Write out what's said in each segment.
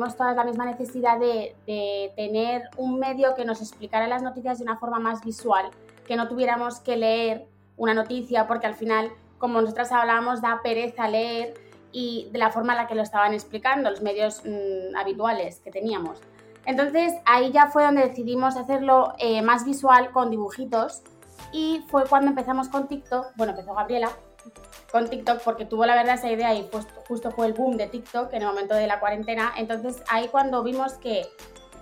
tuvimos toda la misma necesidad de, de, tener un medio que nos explicara las noticias de una forma más visual, que no tuviéramos que leer una noticia, porque al final, como nosotras hablábamos, da pereza leer y de la forma en la que lo estaban explicando, los medios mm, habituales que teníamos. Entonces ahí ya fue donde decidimos hacerlo eh, más visual con dibujitos y fue cuando empezamos con TikTok, bueno, empezó Gabriela con TikTok porque tuvo la verdad esa idea y pues, justo fue el boom de TikTok en el momento de la cuarentena. Entonces ahí cuando vimos que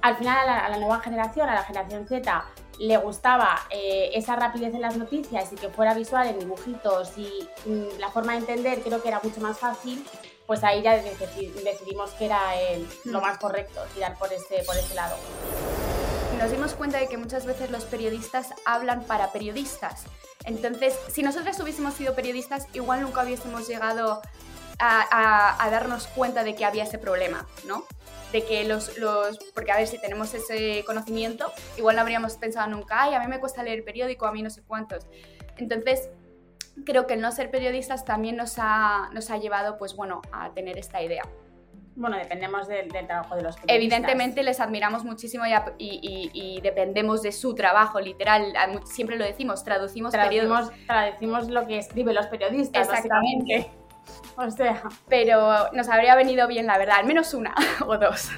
al final a la, nueva generación, a la generación Z, le gustaba eh, esa rapidez en las noticias y que fuera visual en dibujitos y mm, la forma de entender creo que era mucho más fácil, pues ahí ya decidimos que era lo mm. más correcto, tirar por ese, por ese lado. Nos dimos cuenta de que muchas veces los periodistas hablan para periodistas. Entonces, si nosotros hubiésemos sido periodistas, igual nunca hubiésemos llegado a, a darnos cuenta de que había ese problema, ¿no? de que los, los, porque a ver, si tenemos ese conocimiento, igual no habríamos pensado nunca, ay, a mí me cuesta leer el periódico, a mí no sé cuántos. Entonces, creo que el no ser periodistas también nos ha, nos ha llevado, pues bueno, a tener esta idea. Bueno, dependemos del, trabajo de los periodistas. Evidentemente les admiramos muchísimo y, y, dependemos de su trabajo, literal. Siempre lo decimos, traducimos, traducimos, traducimos lo que escriben los periodistas. Exactamente. O sea, pero nos habría venido bien, la verdad, al menos una o dos.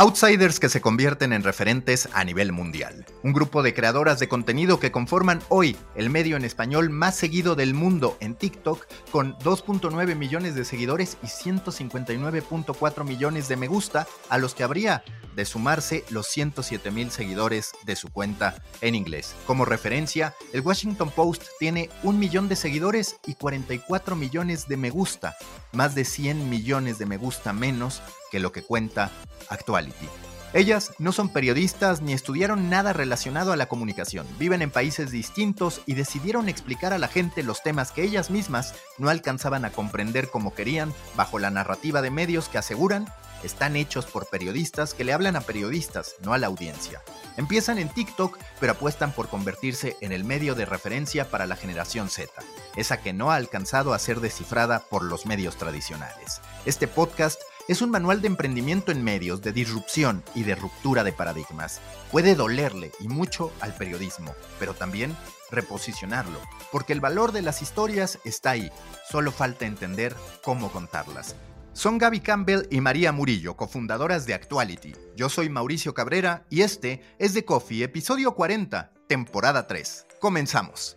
Outsiders que se convierten en referentes a nivel mundial. Un grupo de creadoras de contenido que conforman hoy el medio en español más seguido del mundo en TikTok, con 2.9 millones de seguidores y 159.4 millones de me gusta, a los que habría de sumarse los 107 mil seguidores de su cuenta en inglés. Como referencia, el Washington Post tiene un millón de seguidores y 44 millones de me gusta, más de 100 millones de me gusta menos que lo que cuenta Actuality. Ellas no son periodistas ni estudiaron nada relacionado a la comunicación, viven en países distintos y decidieron explicar a la gente los temas que ellas mismas no alcanzaban a comprender como querían bajo la narrativa de medios que aseguran están hechos por periodistas que le hablan a periodistas, no a la audiencia. Empiezan en TikTok, pero apuestan por convertirse en el medio de referencia para la generación Z, esa que no ha alcanzado a ser descifrada por los medios tradicionales. Este podcast es un manual de emprendimiento en medios, de disrupción y de ruptura de paradigmas. Puede dolerle y mucho al periodismo, pero también reposicionarlo, porque el valor de las historias está ahí, solo falta entender cómo contarlas. Son Gaby Campbell y María Murillo, cofundadoras de Actuality. Yo soy Mauricio Cabrera y este es The Coffee, episodio 40, temporada 3. Comenzamos.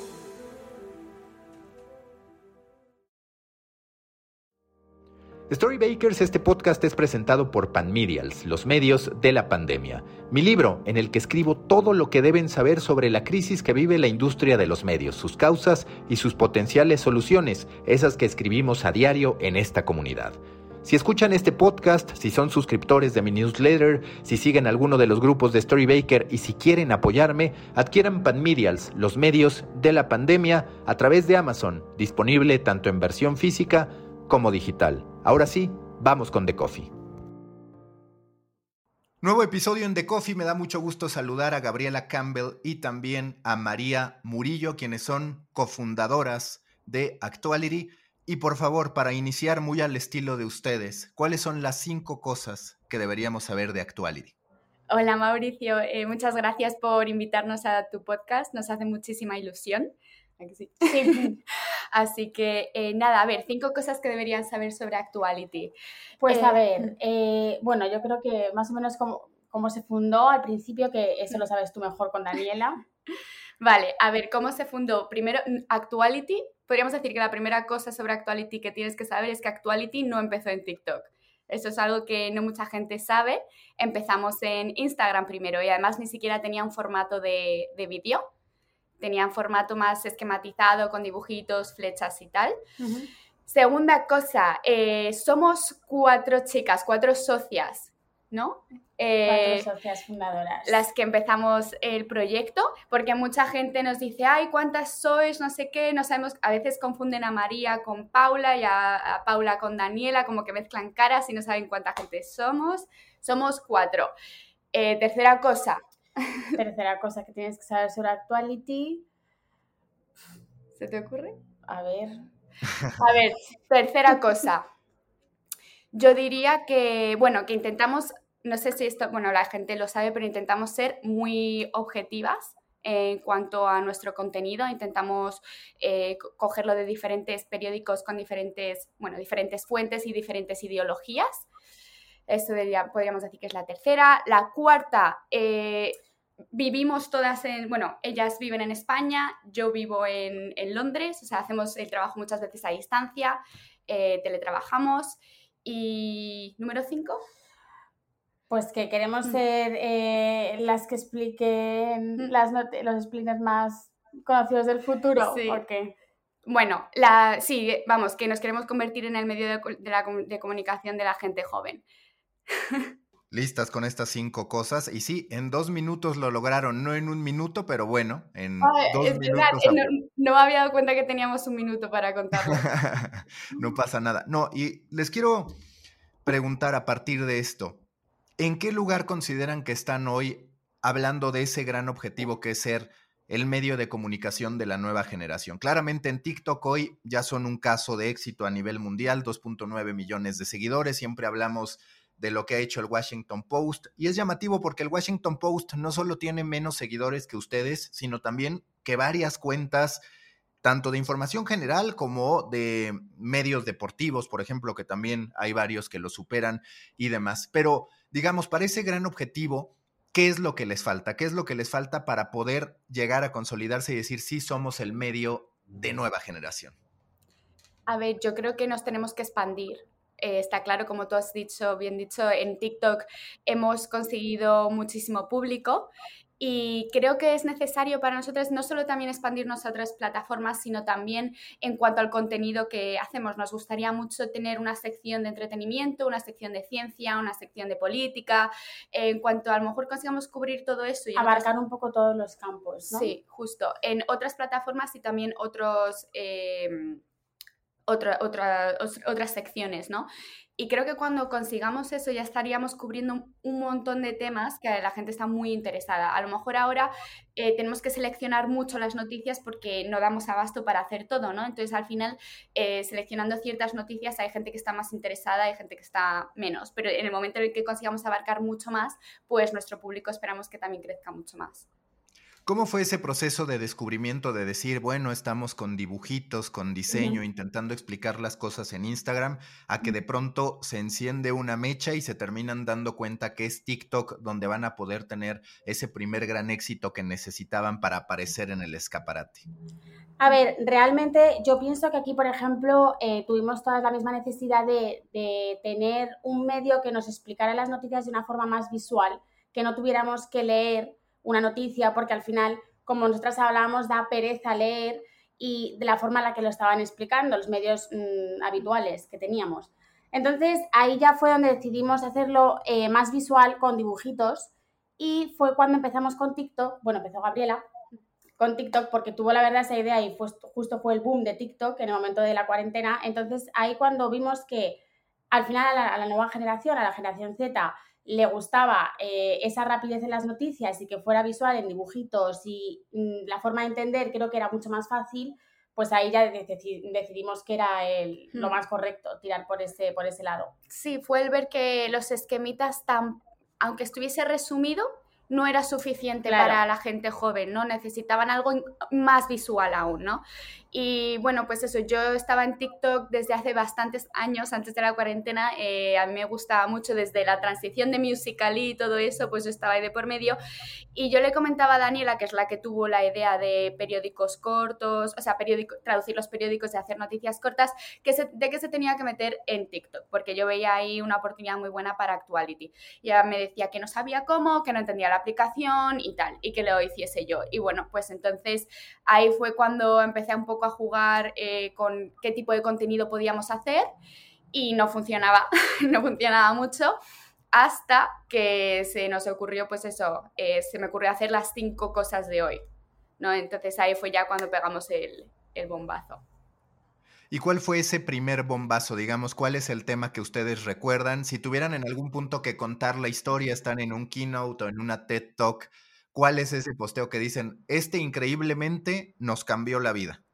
Storybakers, este podcast es presentado por Panmedials, los medios de la pandemia. Mi libro, en el que escribo todo lo que deben saber sobre la crisis que vive la industria de los medios, sus causas y sus potenciales soluciones, esas que escribimos a diario en esta comunidad. Si escuchan este podcast, si son suscriptores de mi newsletter, si siguen alguno de los grupos de Storybaker y si quieren apoyarme, adquieran Panmedials, los medios de la pandemia, a través de Amazon, disponible tanto en versión física como digital. Ahora sí, vamos con The Coffee. Nuevo episodio en The Coffee. Me da mucho gusto saludar a Gabriela Campbell y también a María Murillo, quienes son cofundadoras de Actuality. Y por favor, para iniciar muy al estilo de ustedes, ¿cuáles son las cinco cosas que deberíamos saber de Actuality? Hola Mauricio, eh, muchas gracias por invitarnos a tu podcast, nos hace muchísima ilusión. Así que eh, nada, a ver, cinco cosas que deberían saber sobre Actuality. Pues a eh, ver, eh, bueno, yo creo que más o menos como, como se fundó al principio, que eso lo sabes tú mejor con Daniela. Vale, a ver, ¿cómo se fundó? Primero, Actuality, podríamos decir que la primera cosa sobre Actuality que tienes que saber es que Actuality no empezó en TikTok. Eso es algo que no mucha gente sabe. Empezamos en Instagram primero y además ni siquiera tenía un formato de, de vídeo tenían formato más esquematizado con dibujitos, flechas y tal. Segunda cosa, eh, somos cuatro chicas, cuatro socias ¿no? Eh, socias fundadoras. Las que empezamos el proyecto, porque mucha gente nos dice, ay, ¿cuántas sois? No sé qué, no sabemos, a veces confunden a María con Paula y a, Paula con Daniela, como que mezclan caras y no saben cuánta gente somos. Somos cuatro. Eh, tercera cosa. Tercera cosa que tienes que saber sobre Actuality. ¿Se te ocurre? A ver. A ver, tercera cosa. Yo diría que, bueno, que intentamos, no sé si esto, bueno, la gente lo sabe, pero intentamos ser muy objetivas en cuanto a nuestro contenido. Intentamos eh, cogerlo de diferentes periódicos con diferentes, bueno, diferentes fuentes y diferentes ideologías. Eso podríamos decir que es la tercera. La cuarta, eh, vivimos todas en, bueno, ellas viven en España, yo vivo en, Londres, o sea, hacemos el trabajo muchas veces a distancia, eh, teletrabajamos. Y número 5. Pues que queremos mm. ser eh, las que expliquen mm. las los expliques más conocidos del futuro. Sí. Porque... Bueno, la, sí, vamos, que nos queremos convertir en el medio de, la, de comunicación de la gente joven. Listas con estas cinco cosas. Y sí, en dos minutos lo lograron, no en un minuto, pero bueno, en dos minutos. no, no, me había dado cuenta que teníamos un minuto para contarlo. no pasa nada. No, y les quiero preguntar a partir de esto, ¿en qué lugar consideran que están hoy hablando de ese gran objetivo que es ser el medio de comunicación de la nueva generación. Claramente en TikTok hoy ya son un caso de éxito a nivel mundial, 2.9 millones de seguidores, siempre hablamos de lo que ha hecho el Washington Post y es llamativo porque el Washington Post no solo tiene menos seguidores que ustedes, sino también que varias cuentas tanto de información general como de medios deportivos, por ejemplo, que también hay varios que lo superan y demás. Pero, digamos, para ese gran objetivo, ¿qué es lo que les falta? ¿Qué es lo que les falta para poder llegar a consolidarse y decir, sí, somos el medio de nueva generación? A ver, yo creo que nos tenemos que expandir. Eh, está claro, como tú has dicho, bien dicho, en TikTok hemos conseguido muchísimo público y creo que es necesario para nosotros no solo también expandirnos a otras plataformas, sino también en cuanto al contenido que hacemos. Nos gustaría mucho tener una sección de entretenimiento, una sección de ciencia, una sección de política. En cuanto a, lo mejor consigamos cubrir todo eso. Y Abarcar un poco todos los campos. ¿no? Sí, justo. En otras plataformas y también otros... Eh, otras secciones, ¿no? Y creo que cuando consigamos eso ya estaríamos cubriendo un montón de temas que la gente está muy interesada. A lo mejor ahora eh, tenemos que seleccionar mucho las noticias porque no damos abasto para hacer todo, ¿no? Entonces al final, eh, seleccionando ciertas noticias, hay gente que está más interesada, hay gente que está menos. Pero en el momento en el que consigamos abarcar mucho más, pues nuestro público esperamos que también crezca mucho más. ¿Cómo fue ese proceso de descubrimiento de decir, bueno, estamos con dibujitos, con diseño, intentando explicar las cosas en Instagram, a que de pronto se enciende una mecha y se terminan dando cuenta que es TikTok donde van a poder tener ese primer gran éxito que necesitaban para aparecer en el escaparate? A ver, realmente yo pienso que aquí, por ejemplo, eh, tuvimos toda la misma necesidad de, de tener un medio que nos explicara las noticias de una forma más visual, que no tuviéramos que leer una noticia, porque al final, como nosotras hablábamos, da pereza leer y de la forma en la que lo estaban explicando los medios mm, habituales que teníamos. Entonces ahí ya fue donde decidimos hacerlo eh, más visual con dibujitos y fue cuando empezamos con TikTok, bueno, empezó Gabriela con TikTok porque tuvo la verdad esa idea y justo fue el boom de TikTok en el momento de la cuarentena. Entonces ahí cuando vimos que al final a la nueva generación, a la generación Z, le gustaba eh, esa rapidez en las noticias y que fuera visual en dibujitos y mm, la forma de entender creo que era mucho más fácil, pues ahí ya decidimos que era el, lo hmm. más correcto, tirar por ese, por ese lado. Sí, fue el ver que los esquemitas tan, aunque estuviese resumido, no era suficiente para la gente joven, ¿no? Necesitaban algo más visual aún, ¿no? Y bueno, pues eso, yo estaba en TikTok desde hace bastantes años, antes de la cuarentena, eh, a mí me gustaba mucho desde la transición de Musical.ly y todo eso, pues yo estaba ahí de por medio. Y yo le comentaba a Daniela, que es la que tuvo la idea de periódicos cortos, o sea, traducir los periódicos y hacer noticias cortas, que de que se tenía que meter en TikTok, porque yo veía ahí una oportunidad muy buena para Actuality. Y ella me decía que no sabía cómo, que no entendía la aplicación y tal, y que lo hiciese yo. Y bueno, pues entonces ahí fue cuando empecé un poco a jugar eh, con qué tipo de contenido podíamos hacer y no funcionaba, no funcionaba mucho. hasta que se nos ocurrió, pues eso, eh, se me ocurrió hacer las cinco cosas de hoy, ¿no? Entonces ahí fue ya cuando pegamos el, el bombazo. ¿Y cuál fue ese primer bombazo? Digamos, ¿cuál es el tema que ustedes recuerdan? Si tuvieran en algún punto que contar la historia, están en un keynote o en una TED Talk, ¿cuál es ese posteo que dicen, este increíblemente nos cambió la vida?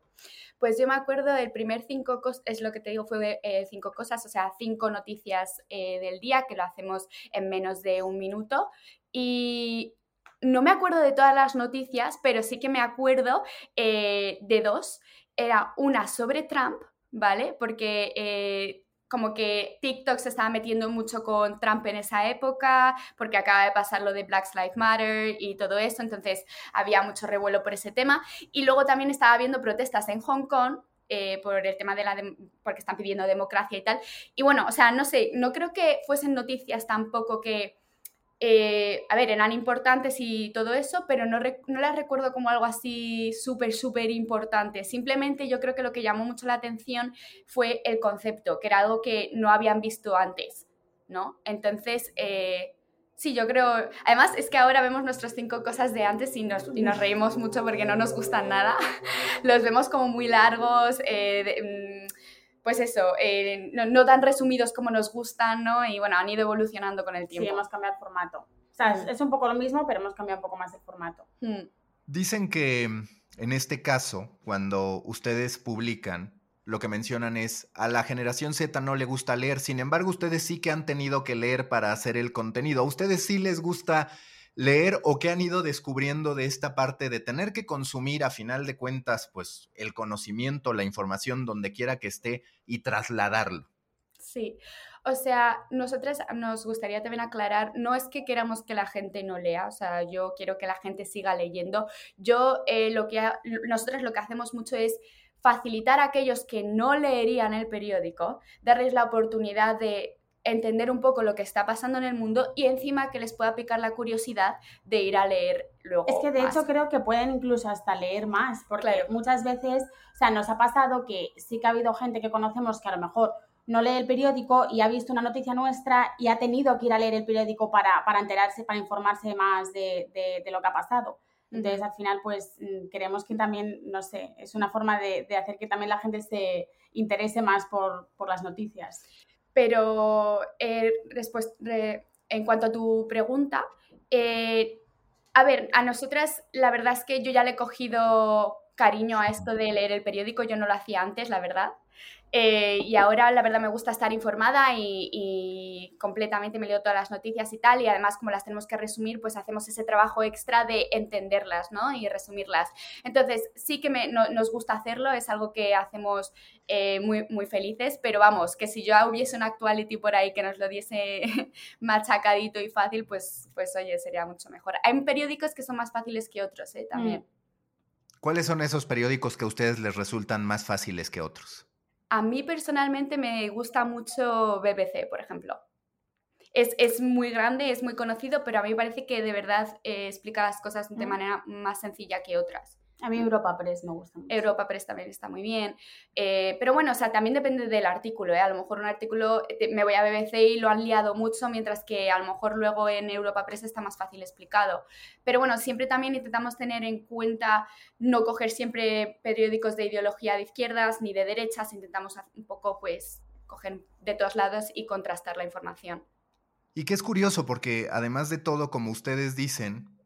Pues yo me acuerdo del primer cinco cosas, es lo que te digo, fue eh, cinco cosas, o sea, cinco noticias eh, del día, que lo hacemos en menos de un minuto. Y no me acuerdo de todas las noticias, pero sí que me acuerdo eh, de dos. Era una sobre Trump, ¿vale? Porque como que TikTok se estaba metiendo mucho con Trump en esa época, porque acaba de pasar lo de Black Lives Matter y todo eso, entonces había mucho revuelo por ese tema. Y luego también estaba habiendo protestas en Hong Kong eh, por el tema de la porque están pidiendo democracia y tal. Y bueno, o sea, no sé, no creo que fuesen noticias tampoco que eh, a ver, eran importantes y todo eso, pero no, no las recuerdo como algo así súper, súper importante. Simplemente yo creo que lo que llamó mucho la atención fue el concepto, que era algo que no habían visto antes, ¿no? Entonces, eh, sí, yo creo... Además, es que ahora vemos nuestras cinco cosas de antes y nos, y nos reímos mucho porque no nos gustan nada. Los vemos como muy largos. Eh, mm, pues eso, eh, no, tan resumidos como nos gustan, ¿no? Y bueno, han ido evolucionando con el tiempo. Sí, hemos cambiado el formato. O sea, es, un poco lo mismo, pero hemos cambiado un poco más el formato. Dicen que en este caso, cuando ustedes publican, lo que mencionan es, a la generación Z no le gusta leer, sin embargo, ustedes sí que han tenido que leer para hacer el contenido. A ustedes sí les gusta leer o qué han ido descubriendo de esta parte de tener que consumir a final de cuentas pues el conocimiento, la información donde quiera que esté y trasladarlo. Sí, o sea, nosotras nos gustaría también aclarar, no es que queramos que la gente no lea, o sea, yo quiero que la gente siga leyendo. Yo eh, lo que, nosotros lo que hacemos mucho es facilitar a aquellos que no leerían el periódico, darles la oportunidad de entender un poco lo que está pasando en el mundo y encima que les pueda picar la curiosidad de ir a leer luego. Es que de hecho creo que pueden incluso hasta leer más, porque muchas veces, o sea, nos ha pasado que sí que ha habido gente que conocemos que a lo mejor no lee el periódico y ha visto una noticia nuestra y ha tenido que ir a leer el periódico para, para enterarse, para informarse más de, de, lo que ha pasado. Entonces, al final, pues mm, queremos que también, no sé, es una forma de, de hacer que también la gente se interese más por, por las noticias. Pero eh, en cuanto a tu pregunta, eh, a ver, a nosotras la verdad es que yo ya le he cogido cariño a esto de leer el periódico, yo no lo hacía antes, la verdad. Eh, y ahora la verdad me gusta estar informada y, completamente me leo todas las noticias y tal, y además como las tenemos que resumir, pues hacemos ese trabajo extra de entenderlas, ¿no? Y resumirlas. Entonces sí que me, nos gusta hacerlo, es algo que hacemos eh, muy, muy felices, pero vamos, que si yo hubiese un actuality por ahí que nos lo diese machacadito y fácil, pues, pues oye, sería mucho mejor. Hay periódicos que son más fáciles que otros, ¿eh? También. Mm. ¿Cuáles son esos periódicos que a ustedes les resultan más fáciles que otros? A mí personalmente me gusta mucho BBC, por ejemplo. Es, es, muy grande, es muy conocido, pero a mí me parece que de verdad eh, explica las cosas de manera más sencilla que otras. A mí Europa Press me gusta mucho. Europa Press también está muy bien. Eh, pero bueno, o sea, también depende del artículo. ¿eh? A lo mejor un artículo eh, me voy a BBC y lo han liado mucho, mientras que a lo mejor luego en Europa Press está más fácil explicado. Pero bueno, siempre también intentamos tener en cuenta no coger siempre periódicos de ideología de izquierdas ni de derechas. Intentamos un poco, pues, coger de todos lados y contrastar la información. Y que es curioso porque además de todo, como ustedes dicen,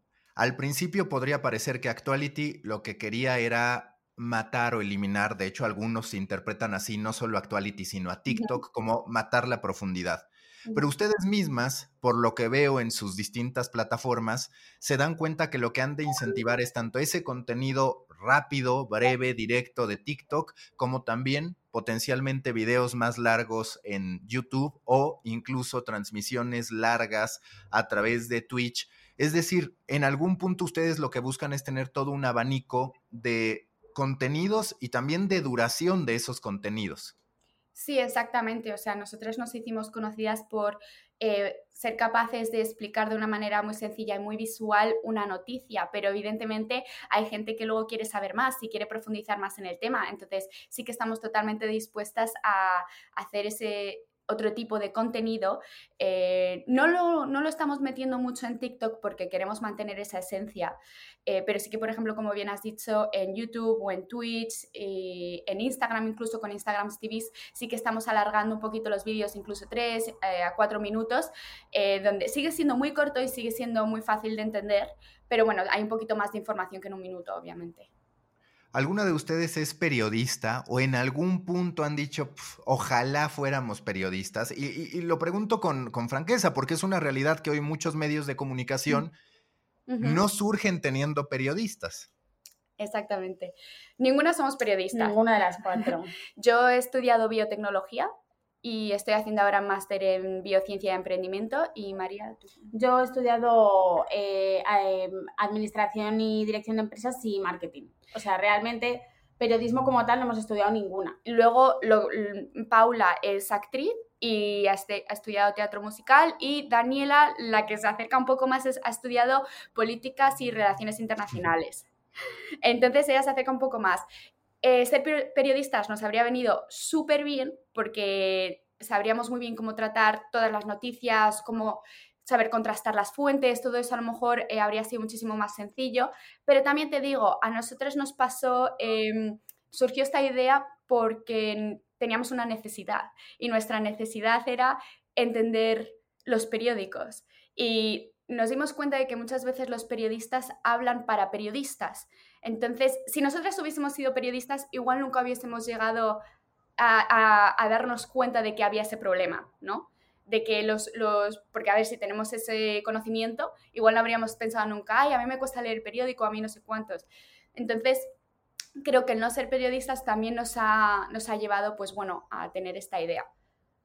al principio podría parecer que Actuality lo que quería era matar o eliminar, de hecho algunos se interpretan así, no solo Actuality, sino a TikTok, como matar la profundidad. Pero ustedes mismas, por lo que veo en sus distintas plataformas, se dan cuenta que lo que han de incentivar es tanto ese contenido rápido, breve, directo de TikTok, como también potencialmente videos más largos en YouTube o incluso transmisiones largas a través de Twitch es decir, en algún punto ustedes lo que buscan es tener todo un abanico de contenidos y también de duración de esos contenidos. Sí, exactamente. O sea, nosotros nos hicimos conocidas por eh, ser capaces de explicar de una manera muy sencilla y muy visual una noticia, pero evidentemente hay gente que luego quiere saber más y quiere profundizar más en el tema. Entonces, sí que estamos totalmente dispuestas a hacer ese, otro tipo de contenido. Eh, no, lo, no, lo, estamos metiendo mucho en TikTok porque queremos mantener esa esencia, eh, pero sí que, por ejemplo, como bien has dicho, en YouTube o en Twitch, y en Instagram, incluso con Instagram TVs, sí que estamos alargando un poquito los vídeos, incluso 3 eh, a 4 minutos, donde sigue siendo muy corto y sigue siendo muy fácil de entender, pero bueno, hay un poquito más de información que en un minuto, obviamente. ¿Alguna de ustedes es periodista o en algún punto han dicho, ojalá fuéramos periodistas? Y, lo pregunto con, franqueza, porque es una realidad que hoy muchos medios de comunicación no surgen teniendo periodistas. Exactamente. Ninguna somos periodistas. Ninguna de las cuatro. Yo he estudiado biotecnología y estoy haciendo ahora máster en biociencia y emprendimiento. Y María, Yo he estudiado eh, em, administración y dirección de empresas y marketing. O sea, realmente periodismo como tal no hemos estudiado ninguna. Luego, Paula es actriz y ha, estudiado teatro musical y Daniela, la que se acerca un poco más, ha estudiado políticas y relaciones internacionales. Entonces ella se acerca un poco más. Eh, ser periodistas nos habría venido súper bien porque sabríamos muy bien cómo tratar todas las noticias, cómo saber contrastar las fuentes, todo eso a lo mejor eh, habría sido muchísimo más sencillo. Pero también te digo, a nosotros nos pasó, em, surgió esta idea porque teníamos una necesidad y nuestra necesidad era entender los periódicos. Y nos dimos cuenta de que muchas veces los periodistas hablan para periodistas. Entonces, si nosotras hubiésemos sido periodistas, igual nunca hubiésemos llegado a, darnos cuenta de que había ese problema, ¿no? De que los, los, porque a ver, si tenemos ese conocimiento, igual no habríamos pensado nunca, ay, a mí me cuesta leer el periódico, a mí no sé cuántos. Entonces, creo que el no ser periodistas también nos ha, nos ha llevado, pues bueno, a tener esta idea.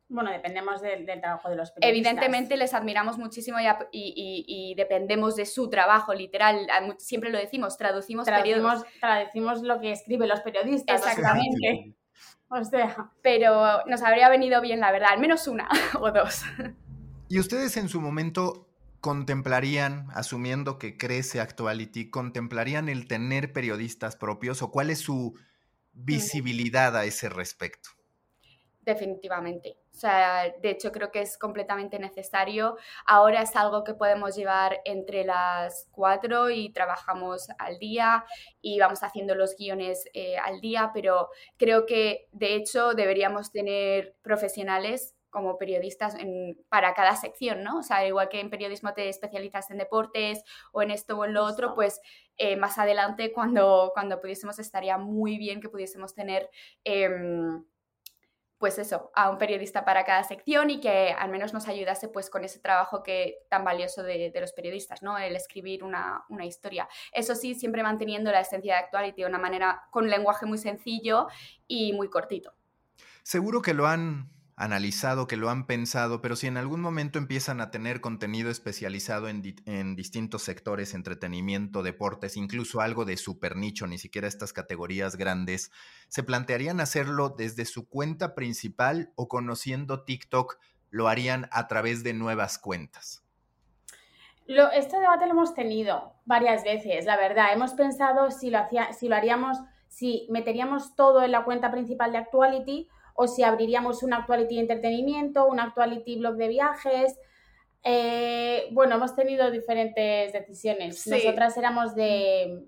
Bueno, dependemos del, trabajo de los periodistas. Evidentemente les admiramos muchísimo y, dependemos de su trabajo, literal. Siempre lo decimos, traducimos, traducimos, traducimos lo que escriben los periodistas. Exactamente. O sea. Pero nos habría venido bien, la verdad, al menos una o dos. ¿Y ustedes en su momento contemplarían, asumiendo que crece Actuality, contemplarían el tener periodistas propios o cuál es su visibilidad a ese respecto? Definitivamente. O sea, de hecho creo que es completamente necesario. Ahora es algo que podemos llevar entre las cuatro y trabajamos al día y vamos haciendo los guiones eh, al día, pero creo que de hecho deberíamos tener profesionales como periodistas en, para cada sección, ¿no? O sea, igual que en periodismo te especializas en deportes o en esto o en lo otro, pues eh, más adelante cuando, cuando pudiésemos estaría muy bien que pudiésemos tener... Em, pues eso, a un periodista para cada sección y que al menos nos ayudase pues con ese trabajo que tan valioso de, los periodistas, ¿no? El escribir una, una, historia. Eso sí, siempre manteniendo la esencia de Actuality de una manera, con un lenguaje muy sencillo y muy cortito. Seguro que lo han analizado, que lo han pensado, pero si en algún momento empiezan a tener contenido especializado en, distintos sectores, entretenimiento, deportes, incluso algo de super nicho, ni siquiera estas categorías grandes, ¿se plantearían hacerlo desde su cuenta principal o conociendo TikTok lo harían a través de nuevas cuentas? Lo, este debate lo hemos tenido varias veces, la verdad. Hemos pensado si lo, hacía, si lo haríamos, si meteríamos todo en la cuenta principal de Actuality o si abriríamos un Actuality Entretenimiento, un Actuality Blog de viajes. Eh, bueno, hemos tenido diferentes decisiones. Nosotras éramos de,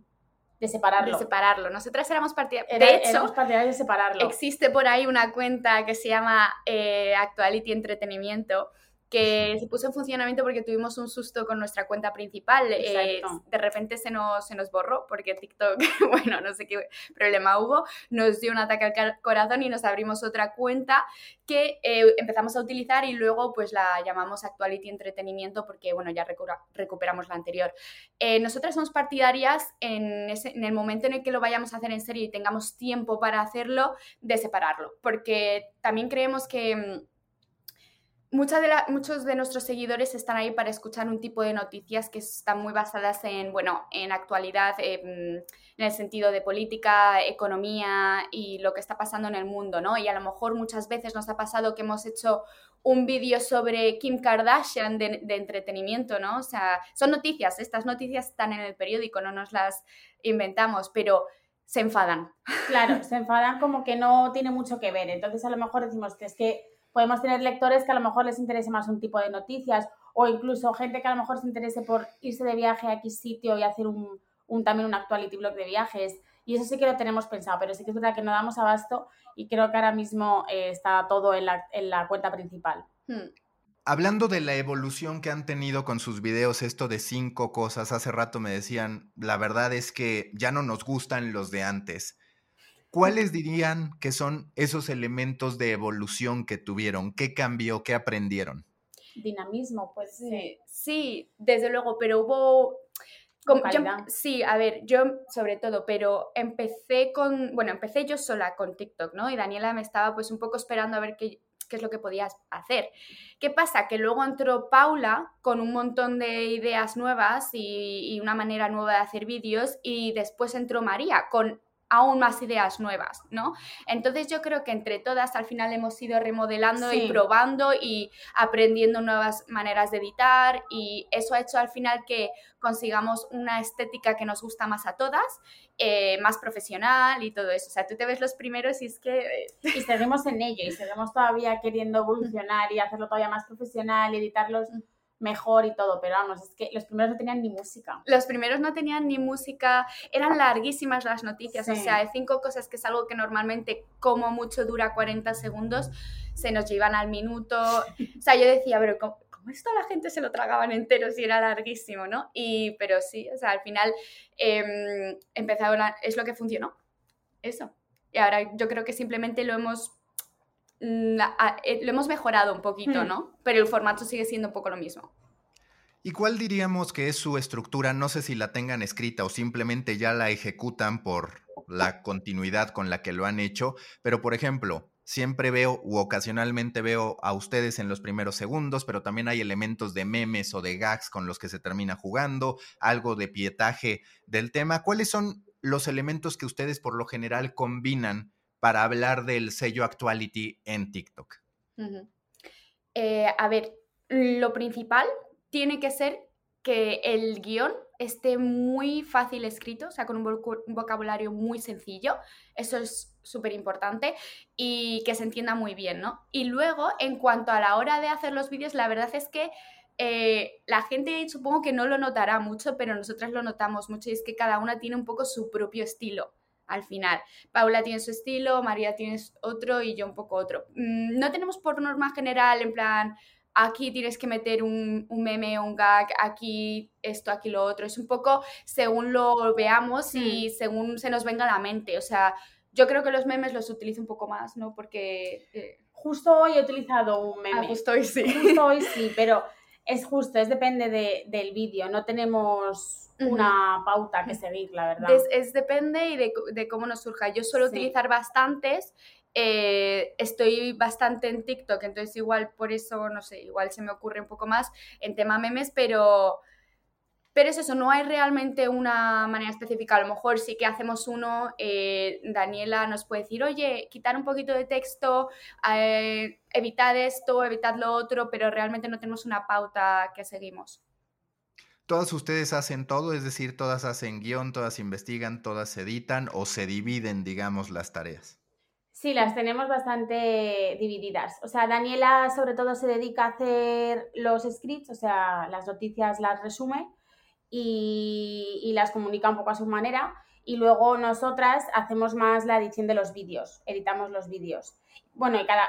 de separarlo. De separarlo. Nosotras éramos partidarias. de hecho, de separarlo. Existe por ahí una cuenta que se llama eh, Actuality Entretenimiento que se puso en funcionamiento porque tuvimos un susto con nuestra cuenta principal. Eh, de repente se nos, se nos borró porque TikTok, bueno, no sé qué problema hubo, nos dio un ataque al corazón y nos abrimos otra cuenta que eh, empezamos a utilizar y luego pues la llamamos Actuality Entretenimiento porque, bueno, ya recuperamos la anterior. Eh, nosotras somos partidarias en, ese, en el momento en el que lo vayamos a hacer en serio y tengamos tiempo para hacerlo, de separarlo, porque también creemos que de muchos de nuestros seguidores están ahí para escuchar un tipo de noticias que están muy basadas en, bueno, en actualidad, en el sentido de política, economía y lo que está pasando en el mundo, ¿no? Y a lo mejor muchas veces nos ha pasado que hemos hecho un vídeo sobre Kim Kardashian de, de, entretenimiento, ¿no? O sea, son noticias, estas noticias están en el periódico, no nos las inventamos, pero se enfadan. Claro, se enfadan como que no tiene mucho que ver. Entonces a lo mejor decimos que es que podemos tener lectores que a lo mejor les interese más un tipo de noticias o incluso gente que a lo mejor se interese por irse de viaje a X sitio y hacer un, también un actuality blog de viajes. Y eso sí que lo tenemos pensado, pero sí que es verdad que no damos abasto y creo que ahora mismo eh, está todo en la, cuenta principal. Hmm. Hablando de la evolución que han tenido con sus videos, esto de cinco cosas, hace rato me decían, la verdad es que ya no nos gustan los de antes. ¿Cuáles dirían que son esos elementos de evolución que tuvieron? ¿Qué cambió? ¿Qué aprendieron? Dinamismo, pues sí. Sí, desde luego, pero hubo sí, a ver, yo sobre todo, pero empecé con, bueno, empecé yo sola con TikTok, ¿no? Y Daniela me estaba pues un poco esperando a ver qué, qué es lo que podías hacer. ¿Qué pasa? Que luego entró Paula con un montón de ideas nuevas y, y una manera nueva de hacer vídeos y después entró María con aún más ideas nuevas, ¿no? Entonces yo creo que entre todas al final hemos ido remodelando y probando y aprendiendo nuevas maneras de editar y eso ha hecho al final que consigamos una estética que nos gusta más a todas, eh, más profesional y todo eso. O sea, tú te ves los primeros y es que... Eh, y seguimos en ello y seguimos todavía queriendo evolucionar y hacerlo todavía más profesional y editarlos mm mejor y todo, pero vamos, es que los primeros no tenían ni música. Los primeros no tenían ni música, eran larguísimas las noticias, o sea, de cinco cosas que es algo que normalmente como mucho dura 40 segundos, se nos llevan al minuto. O sea, yo decía, pero ¿cómo, esto la gente se lo tragaban entero si era larguísimo, ¿no? Y, pero sí, o sea, al final eh, es lo que funcionó, eso. Y ahora yo creo que simplemente lo hemos Mm, eh, lo hemos mejorado un poquito, hmm. ¿no? Pero el formato sigue siendo un poco lo mismo. ¿Y cuál diríamos que es su estructura? No sé si la tengan escrita o simplemente ya la ejecutan por la continuidad con la que lo han hecho, pero por ejemplo, siempre veo u ocasionalmente veo a ustedes en los primeros segundos, pero también hay elementos de memes o de gags con los que se termina jugando, algo de pietaje del tema. ¿Cuáles son los elementos que ustedes por lo general combinan para hablar del sello Actuality en TikTok? Eh, a ver, lo principal tiene que ser que el guion esté muy fácil escrito, o sea, con un, vocabulario muy sencillo. Eso es súper importante y que se entienda muy bien, ¿no? Y luego, en cuanto a la hora de hacer los vídeos, la verdad es que eh, la gente supongo que no lo notará mucho, pero nosotras lo notamos mucho y es que cada una tiene un poco su propio estilo al final. Paula tiene su estilo, María tiene otro y yo un poco otro. Mm, no tenemos por norma general, en plan, aquí tienes que meter un, meme o un gag, aquí esto, aquí lo otro. Es un poco según lo veamos y mm. según se nos venga a la mente. O sea, yo creo que los memes los utilizo un poco más, ¿no? Porque... Eh, justo hoy he utilizado un meme. Ah, justo hoy sí. Justo hoy sí, pero es justo, es depende del vídeo. No tenemos una pauta que seguir, la verdad. Es, depende y de, cómo nos surja. Yo suelo utilizar bastantes. Eh, estoy bastante en TikTok, entonces igual por eso, no sé, igual se me ocurre un poco más en tema memes, pero, pero es eso, no hay realmente una manera específica. A lo mejor sí que hacemos uno, eh, Daniela nos puede decir, oye, quitar un poquito de texto, eh, evitar esto, evitar lo otro, pero realmente no tenemos una pauta que seguimos. Todas ustedes hacen todo, es decir, todas hacen guion, todas investigan, todas editan o se dividen, digamos, las tareas. Sí, las tenemos bastante divididas. O sea, Daniela sobre todo se dedica a hacer los scripts, o sea, las noticias las resume y, y las comunica un poco a su manera. Y luego nosotras hacemos más la edición de los vídeos, editamos los vídeos. Bueno, y cada,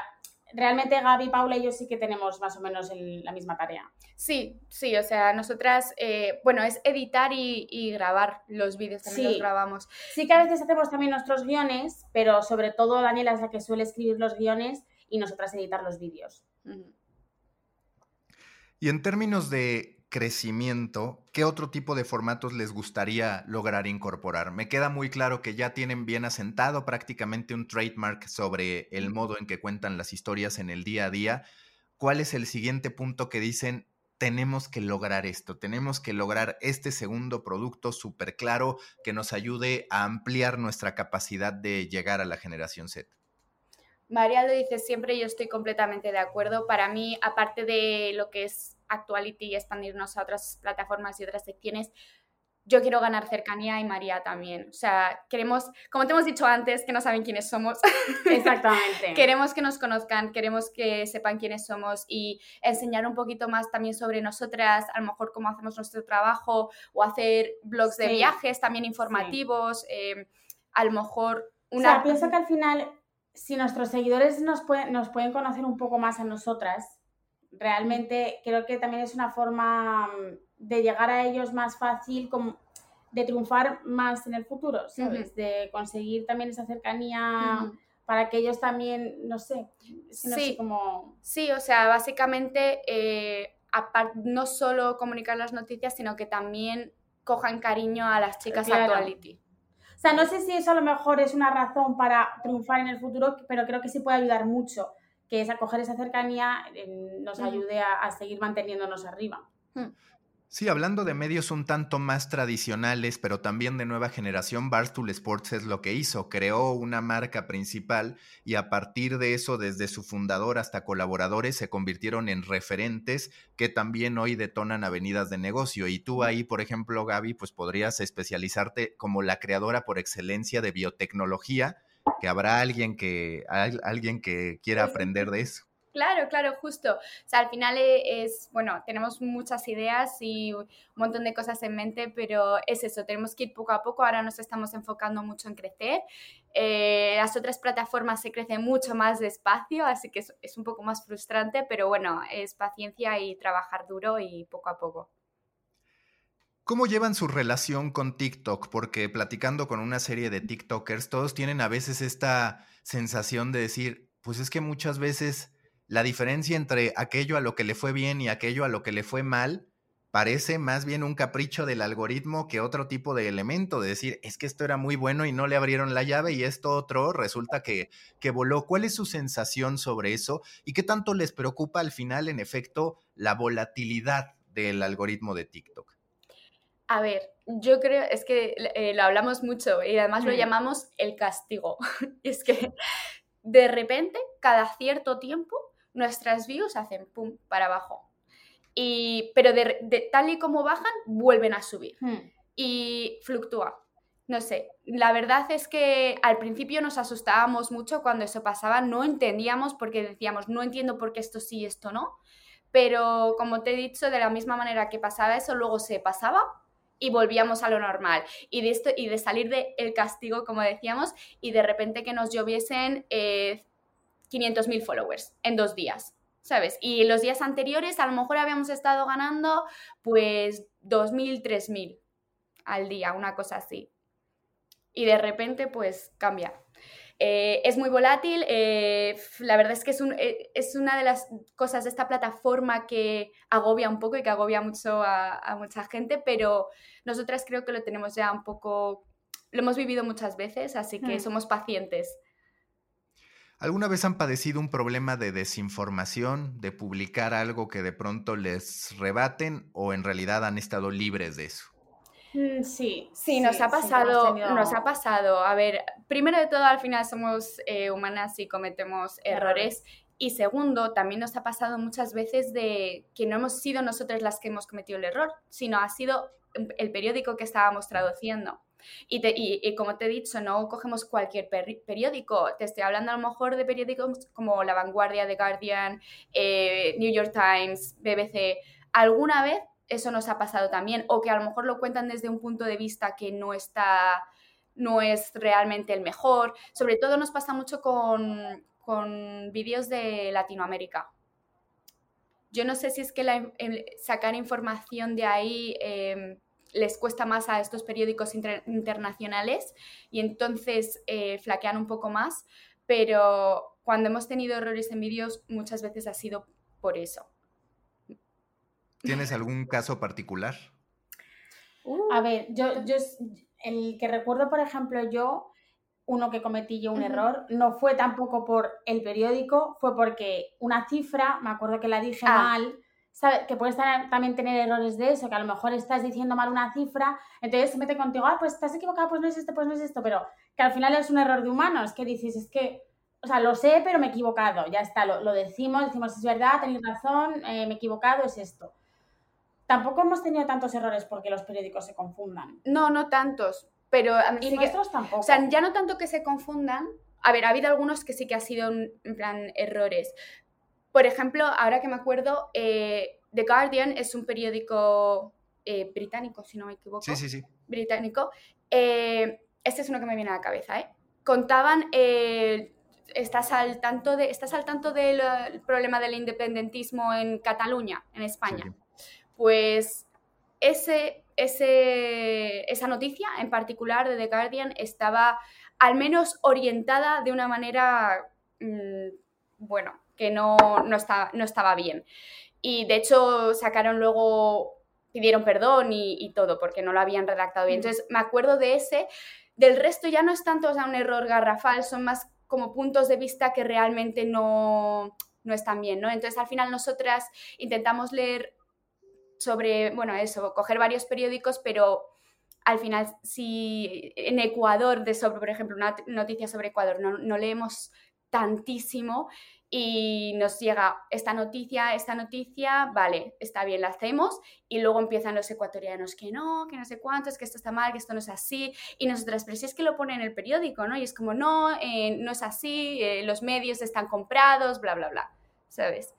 realmente Gaby, Paula y yo sí que tenemos más o menos la misma tarea. Sí, sí, o sea, nosotras, eh, bueno, es editar y, grabar los vídeos, también los grabamos. Sí que a veces hacemos también nuestros guiones, pero sobre todo Daniela es la que suele escribir los guiones y nosotras editar los vídeos. Y en términos de crecimiento, ¿qué otro tipo de formatos les gustaría lograr incorporar? Me queda muy claro que ya tienen bien asentado prácticamente un trademark sobre el modo en que cuentan las historias en el día a día. ¿Cuál es el siguiente punto que dicen? Tenemos que lograr esto, tenemos que lograr este segundo producto súper claro que nos ayude a ampliar nuestra capacidad de llegar a la generación Z. María lo dice siempre yo estoy completamente de acuerdo. Para mí, aparte de lo que es Actuality y expandirnos a otras plataformas y otras secciones, yo quiero ganar cercanía y María también. O sea, queremos, como te hemos dicho antes, que no saben quiénes somos. Exactamente. queremos que nos conozcan, queremos que sepan quiénes somos y enseñar un poquito más también sobre nosotras, a lo mejor cómo hacemos nuestro trabajo o hacer blogs de viajes también informativos, eh, a lo mejor una... O sea, pienso que al final, si nuestros seguidores nos pueden, nos pueden conocer un poco más a nosotras, realmente creo que también es una forma mm, de llegar a ellos más fácil, como de triunfar más en el futuro, ¿sabes? De conseguir también esa cercanía para que ellos también, no sé, sí. como... Sí, o sea, básicamente eh, no solo comunicar las noticias, sino que también cojan cariño a las chicas claro. actuality. O sea, no sé si eso a lo mejor es una razón para triunfar en el futuro, pero creo que sí puede ayudar mucho, que es acoger esa cercanía, nos ayude a, seguir manteniéndonos arriba. Sí, hablando de medios un tanto más tradicionales, pero también de nueva generación, Barstool Sports es lo que hizo, creó una marca principal y a partir de eso, desde su fundador hasta colaboradores, se convirtieron en referentes que también hoy detonan avenidas de negocio. Y tú ahí, por ejemplo, Gaby, pues podrías especializarte como la creadora por excelencia de biotecnología, que habrá alguien que, alguien que quiera aprender de eso. Claro, claro, justo. O sea, al final e, es, bueno, tenemos muchas ideas y un montón de cosas en mente, pero es eso, tenemos que ir poco a poco. Ahora nos estamos enfocando mucho en crecer. Eh, las otras plataformas se crecen mucho más despacio, así que es un poco más frustrante, pero bueno, es paciencia y trabajar duro y poco a poco. ¿Cómo llevan su relación con TikTok? Porque platicando con una serie de TikTokers, todos tienen a veces esta sensación de decir, pues es que muchas veces la diferencia entre aquello a lo que le fue bien y aquello a lo que le fue mal parece más bien un capricho del algoritmo que otro tipo de elemento, de decir, es que esto era muy bueno y no le abrieron la llave y esto otro resulta que, que voló. ¿Cuál es su sensación sobre eso y qué tanto les preocupa al final, en efecto, la volatilidad del algoritmo de TikTok? A ver, yo creo, es que eh, lo hablamos mucho y además lo llamamos el castigo. es que de repente, cada cierto tiempo, nuestras views hacen pum para abajo. Y, pero de, tal y como bajan, vuelven a subir. Hmm. Y fluctúa. No sé, la verdad es que al principio nos asustábamos mucho cuando eso pasaba, no entendíamos porque decíamos, no entiendo por qué esto sí y esto no, pero como te he dicho, de la misma manera que pasaba eso, luego se pasaba y volvíamos a lo normal. Y de, esto, y de salir del castigo, como decíamos, y de repente que nos lloviesen eh, 500.000 followers en dos días, ¿sabes? Y los días anteriores a lo mejor habíamos estado ganando pues 2.000, 3.000 al día, una cosa así. Y de repente pues cambia. Eh, es muy volátil, eh, la verdad es que es, eh, es, una de las cosas de esta plataforma que agobia un poco y que agobia mucho a, mucha gente, pero nosotras creo que lo tenemos ya un poco, lo hemos vivido muchas veces, así que hmm. somos pacientes. ¿Alguna vez han padecido un problema de desinformación, de publicar algo que de pronto les rebaten o en realidad han estado libres de eso? Mm, sí, sí, nos ha pasado, nos ha pasado. A ver, primero de todo, al final somos eh, humanas y cometemos errores. Y segundo, también nos ha pasado muchas veces de que no hemos sido nosotras las que hemos cometido el error, sino ha sido el periódico que estábamos traduciendo. Y, como te he dicho, no cogemos cualquier periódico. Te estoy hablando a lo mejor de periódicos como La Vanguardia, The Guardian, eh, New York Times, BBC. ¿Alguna vez eso nos ha pasado también? O que a lo mejor lo cuentan desde un punto de vista que no está no es realmente el mejor. Sobre todo nos pasa mucho con, con vídeos de Latinoamérica. Yo no sé si es que sacar información de ahí em, les cuesta más a estos periódicos internacionales y entonces eh, flaquean un poco más, pero cuando hemos tenido errores en vídeos muchas veces ha sido por eso. ¿Tienes algún caso particular? a ver, yo, yo, el que recuerdo, por ejemplo, yo, uno que cometí yo un error, no fue tampoco por el periódico, fue porque una cifra, me acuerdo que la dije ah. mal, que puedes también tener errores de eso, que a lo mejor estás diciendo mal una cifra, entonces se mete contigo, ah, pues estás equivocado, pues no es esto, pues no es esto, pero que al final es un error de humanos, que dices, es que, o sea, lo sé, pero me he equivocado, ya está, lo, decimos, decimos, es verdad, tenéis razón, eh, me he equivocado, es esto. tampoco hemos tenido tantos errores porque los periódicos se confundan. No, no tantos, pero... Y nuestros tampoco. O sea, ya no tanto que se confundan. A ver, ha habido algunos que sí que ha sido, en plan, errores. Por ejemplo, ahora que me acuerdo, eh, The Guardian es un periódico eh, británico, si no me equivoco. Sí, sí, sí. Británico. Eh, este es uno que me viene a la cabeza, ¿eh? Contaban estás al tanto de estás al tanto del problema del independentismo en Cataluña, en España. Pues ese, ese, esa noticia en particular de The Guardian estaba al menos orientada de una manera, mm, bueno, que no, no, no estaba bien. Y de hecho sacaron luego, pidieron perdón y, todo, porque no lo habían redactado bien. Mm. Entonces me acuerdo de ese. Del resto ya no es tanto un error garrafal, son más como puntos de vista que realmente no, no están bien, ¿no? Entonces al final nosotras intentamos leer sobre, bueno, eso, coger varios periódicos, pero al final si en Ecuador, de sobre, por ejemplo, una noticia sobre Ecuador, no, no leemos tantísimo, y nos llega esta noticia, esta noticia, vale, está bien, la hacemos y luego empiezan los ecuatorianos que no, que no sé cuántos, que esto está mal, que esto no es así y nosotras, pero si es que lo pone en el periódico, ¿no? Y es como, no, eh, no es así, eh, los medios están comprados, bla, bla, bla, ¿sabes?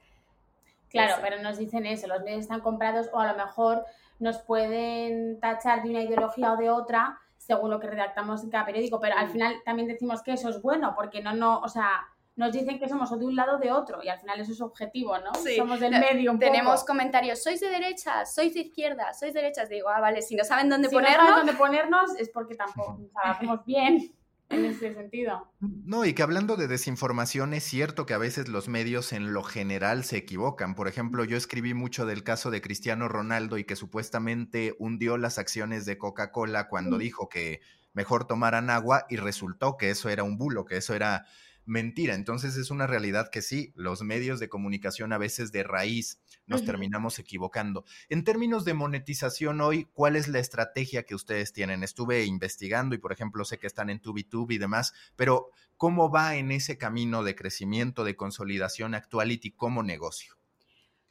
Claro, pero nos dicen eso, los medios están comprados o a lo mejor nos pueden tachar de una ideología o de otra según lo que redactamos en cada periódico, pero al mm. final también decimos que eso es bueno porque no, no, o sea nos dicen que somos o de un lado o de otro y al final eso es objetivo, ¿no? Somos del medio un Tenemos comentarios, sois de derecha, sois de izquierda, sois de derechas. Digo, ah, vale, si no saben dónde si ponernos... no saben dónde ponernos es porque tampoco hacemos bien en ese sentido. No, y que hablando de desinformación, es cierto que a veces los medios en lo general se equivocan. Por ejemplo, yo escribí mucho del caso de Cristiano Ronaldo y que supuestamente hundió las acciones de Coca-Cola cuando dijo que mejor tomaran agua y resultó que eso era un bulo, que eso era mentira. Entonces es una realidad que sí, los medios de comunicación a veces de raíz nos terminamos equivocando. En términos de monetización hoy, ¿cuál es la estrategia que ustedes tienen? Estuve investigando y, por ejemplo, sé que están en TubiTube y demás, pero ¿cómo va en ese camino de crecimiento, de consolidación Actuality como negocio?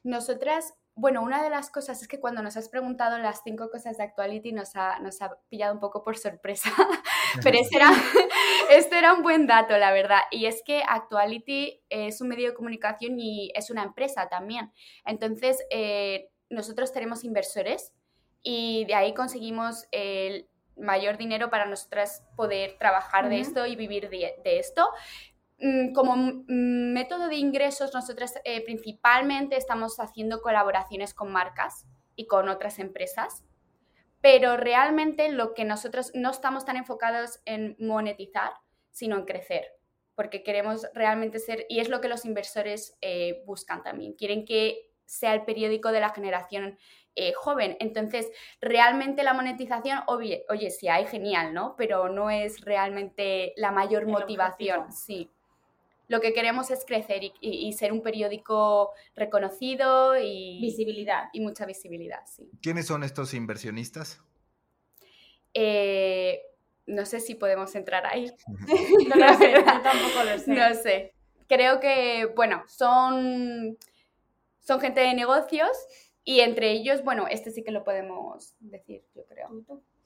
Nosotras bueno, una de las cosas es que cuando nos has preguntado las cinco cosas de Actuality nos ha, nos ha pillado un poco por sorpresa, pero este era, este era un buen dato, la verdad. Y es que Actuality es un medio de comunicación y es una empresa también. Entonces, eh, nosotros tenemos inversores y de ahí conseguimos el mayor dinero para nosotras poder trabajar de esto y vivir de, de esto. Mm, como método de ingresos, nosotros eh, principalmente estamos haciendo colaboraciones con marcas y con otras empresas, pero realmente lo que nosotros no estamos tan enfocados en monetizar, sino en crecer, porque queremos realmente ser, y es lo que los inversores eh, buscan también, quieren que sea el periódico de la generación eh, joven. Entonces, realmente la monetización, oye, oye, sí hay, genial, ¿no? Pero no es realmente la mayor motivación, sí lo que queremos es crecer y, ser un periódico reconocido y... Visibilidad. Y mucha visibilidad, sí. ¿Quiénes son estos inversionistas? Eh, no sé si podemos entrar ahí. no lo sé, yo tampoco lo sé. No sé. Creo que, bueno, son, son gente de negocios y entre ellos, bueno, este sí que lo podemos decir, yo creo.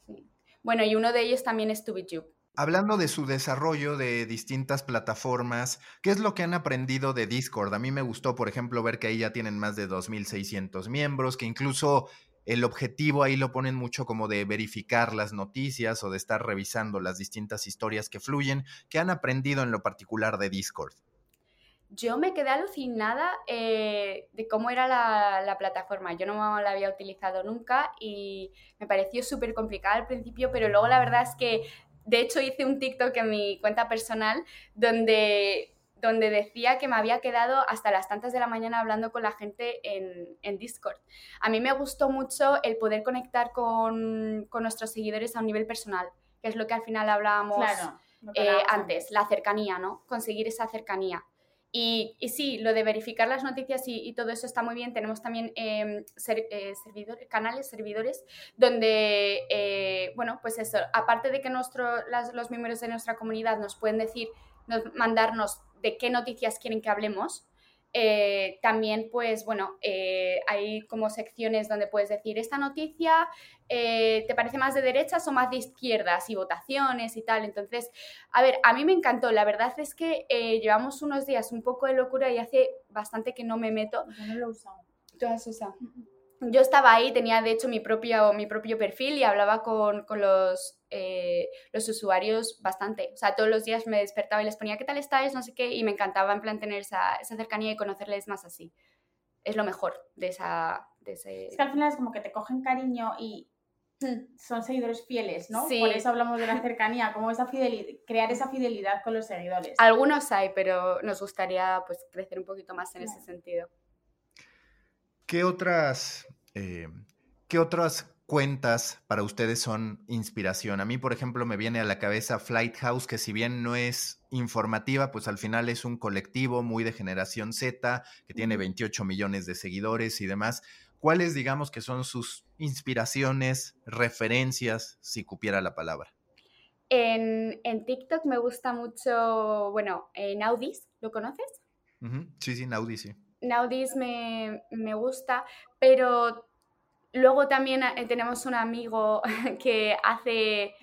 Sí. Bueno, y uno de ellos también es TubiTube. Hablando de su desarrollo de distintas plataformas, ¿qué es lo que han aprendido de Discord? A mí me gustó, por ejemplo, ver que ahí ya tienen más de 2.600 miembros, que incluso el objetivo ahí lo ponen mucho como de verificar las noticias o de estar revisando las distintas historias que fluyen. ¿Qué han aprendido en lo particular de Discord? Yo me quedé alucinada eh, de cómo era la, la, plataforma. Yo no la había utilizado nunca y me pareció súper complicada al principio, pero luego la verdad es que de hecho, hice un TikTok en mi cuenta personal donde, donde decía que me había quedado hasta las tantas de la mañana hablando con la gente en, Discord. A mí me gustó mucho el poder conectar con, nuestros seguidores a un nivel personal, que es lo que al final hablábamos eh, antes, la cercanía, ¿no? Conseguir esa cercanía. Y, sí, lo de verificar las noticias y, todo eso está muy bien. Tenemos también em, eh, canales, servidores, donde, eh, bueno, pues eso, aparte de que nuestro, los miembros de nuestra comunidad nos pueden decir, nos, mandarnos de qué noticias quieren que hablemos, eh, también, pues bueno, eh, hay como secciones donde puedes decir, esta noticia eh, te parece más de derechas o más de izquierdas y votaciones y tal. Entonces, a ver, a mí me encantó. La verdad es que llevamos unos días un poco de locura y hace bastante que no me meto. Yo no lo he usado. ¿Tú has usado? Yo estaba ahí, tenía de hecho mi propio, mi propio perfil y hablaba con, los, eh, los usuarios bastante. O sea, todos los días me despertaba y les ponía qué tal estáis, no sé qué, y me encantaba en plan tener esa, cercanía y conocerles más así. Es lo mejor de esa... De ese... Es que al final es como que te cogen cariño y hmm. son seguidores fieles, ¿no? Por eso hablamos de la cercanía, como esa fidelidad, crear esa fidelidad con los seguidores. Algunos hay, pero nos gustaría pues crecer un poquito más en ese sentido. ¿Qué otras, eh, ¿Qué otras cuentas para ustedes son inspiración? A mí, por ejemplo, me viene a la cabeza Flight House, que si bien no es informativa, pues al final es un colectivo muy de generación Z, que tiene 28 millones de seguidores y demás. ¿Cuáles, digamos, que son sus inspiraciones, referencias, si cupiera la palabra? En, TikTok me gusta mucho, bueno, en Audis, ¿lo conoces? Sí, sí, Naudis, sí. Naudis me, me gusta, pero luego también eh, tenemos un amigo que hace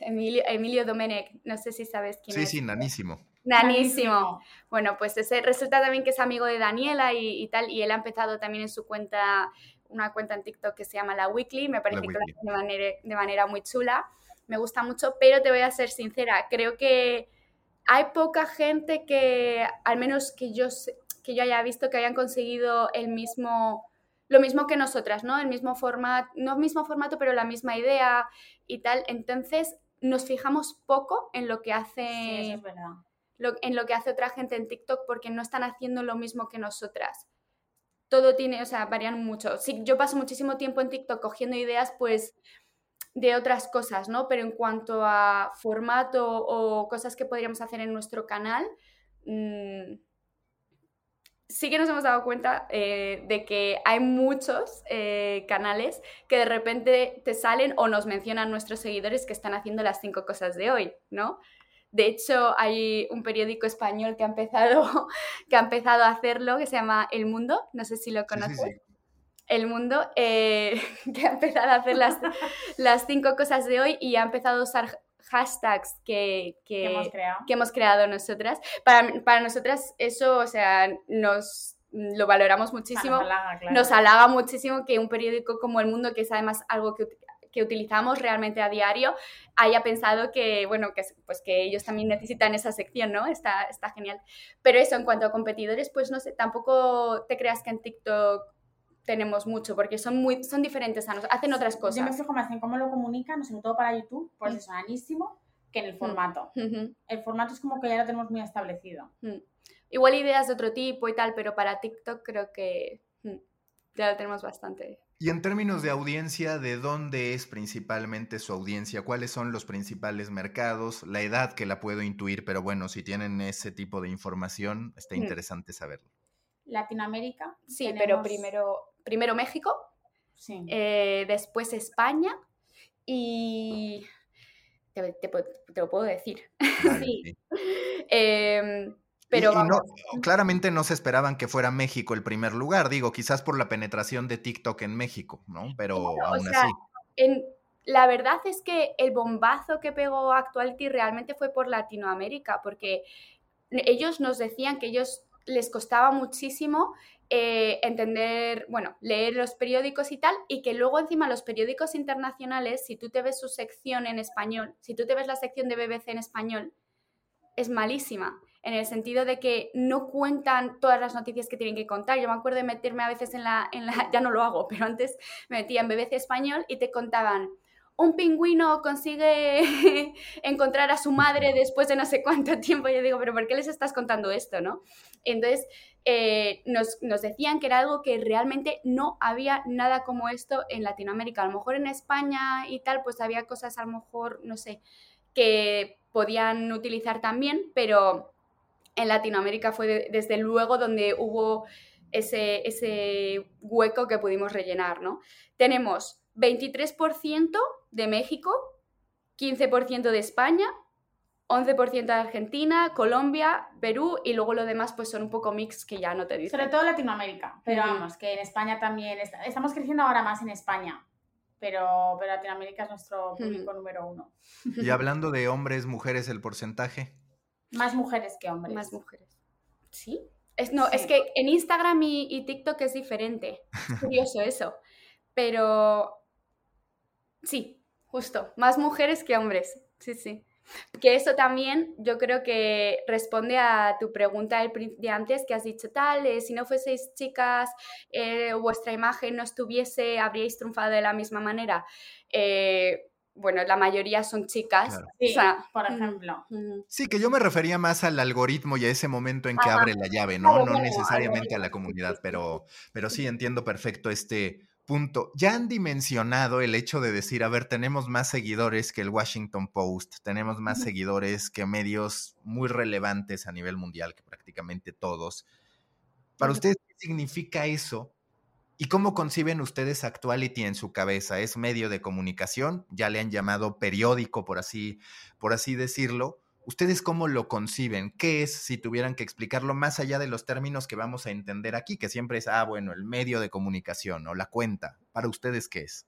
Emilio, Emilio Domenech, no sé si sabes quién es. Sí, sí, nanísimo. Nanísimo. Bueno, pues ese resulta también que es amigo de Daniela y, tal, y él ha empezado también en su cuenta, una cuenta en TikTok que se llama La Weekly, me parece que lo hace de manera, de manera muy chula, me gusta mucho, pero te voy a ser sincera, creo que hay poca gente que, al menos que yo, que yo haya visto que hayan conseguido el mismo, lo mismo que nosotras, ¿no? El mismo formato, no el mismo formato, pero la misma idea y tal. Entonces, nos fijamos poco en lo que hace. en lo que hace otra gente en TikTok porque no están haciendo lo mismo que nosotras. Todo tiene, o sea, varían mucho. Sí, yo paso muchísimo tiempo en TikTok cogiendo ideas, pues, de otras cosas, ¿no? Pero en cuanto a formato o cosas que podríamos hacer en nuestro canal, mmm, sí que nos hemos dado cuenta eh, de que hay muchos eh, canales que de repente te salen o nos mencionan nuestros seguidores que están haciendo las cinco cosas de hoy, ¿no? De hecho, hay un periódico español que ha empezado, que ha empezado a hacerlo, que se llama El Mundo, no sé si lo conoces. El Mundo, eh, que ha empezado a hacer las, las cinco cosas de hoy y ha empezado a usar hashtags que, hemos, creado. nosotras. Para, nosotras eso, o sea, nos lo valoramos muchísimo. Nos halaga, muchísimo que un periódico como El Mundo, que es además algo que, utilizamos realmente a diario, haya pensado que, bueno, que, pues que ellos también necesitan esa sección, ¿no? Está, está genial. Pero eso, en cuanto a competidores, pues no sé, tampoco te creas que en TikTok tenemos mucho, porque son muy son diferentes a nosotros, hacen otras cosas. Yo me fijo más en cómo lo comunican, sobre todo para YouTube, pues es sanísimo, que en el mm. formato. El formato es como que ya lo tenemos muy establecido. Mm. Igual ideas de otro tipo y tal, pero para TikTok creo que mm, ya lo tenemos bastante. Y en términos de audiencia, ¿de dónde es principalmente su audiencia? ¿Cuáles son los principales mercados? La edad que la puedo intuir, pero bueno, si tienen ese tipo de información, está interesante saberlo. Latinoamérica. Sí, pero primero, primero México, eh, después España y te, lo puedo decir. sí. Em, pero claramente no se esperaban que fuera México el primer lugar, digo, quizás por la penetración de TikTok en México, ¿no? Pero aún así. la verdad es que el bombazo que pegó Actuality realmente fue por Latinoamérica, porque ellos nos decían que ellos les costaba muchísimo eh, entender, bueno, leer los periódicos y tal, y que luego encima los periódicos internacionales, si tú te ves su sección en español, si tú te ves la sección de BBC en español, es malísima, en el sentido de que no cuentan todas las noticias que tienen que contar. Yo me acuerdo de meterme a veces en la, en la ya no lo hago, pero antes me metía en BBC español y te contaban un pingüino consigue encontrar a su madre después de no sé cuánto tiempo. Yo digo, pero ¿por qué les estás contando esto, no? Entonces, eh, nos, decían que era algo que realmente no había nada como esto en Latinoamérica. A lo mejor en España y tal, pues había cosas a lo mejor, no sé, que podían utilizar también, pero en Latinoamérica fue desde luego donde hubo ese, ese hueco que pudimos rellenar, ¿no? Tenemos 23% de México, 15% de España, 11% de Argentina, Colombia, Perú y luego lo demás pues son un poco mix que ya no te dicen. Sobre todo Latinoamérica, pero vamos, que en España también, estamos creciendo ahora más en España, pero, pero Latinoamérica es nuestro público número uno. Y hablando de hombres, mujeres, el porcentaje. Más mujeres que hombres. Más mujeres. ¿Sí? Es, no, es que en Instagram y, y TikTok es diferente. Es curioso eso. Pero sí, justo. Más mujeres que hombres. Sí, sí. Que eso también yo creo que responde a tu pregunta de antes que has dicho tal, eh, si no fueseis chicas, eh, vuestra imagen no estuviese, habríais triunfado de la misma manera. Eh, bueno, la mayoría son chicas. Sí, por ejemplo. Sí, que yo me refería más al algoritmo y a ese momento en que abre la llave, ¿no? no necesariamente a la comunidad, pero, pero sí entiendo perfecto este, punto. Ya han dimensionado el hecho de decir, a ver, tenemos más seguidores que el Washington Post, tenemos más seguidores que medios muy relevantes a nivel mundial, que prácticamente todos. Para ustedes, ¿qué significa eso? ¿Y cómo conciben ustedes Actuality en su cabeza? ¿Es medio de comunicación? Ya le han llamado periódico, por así, por así decirlo. ¿Ustedes cómo lo conciben? ¿Qué es, si tuvieran que explicarlo más allá de los términos que vamos a entender aquí, que siempre es, ah, bueno, el medio de comunicación o la cuenta? ¿Para ustedes qué es?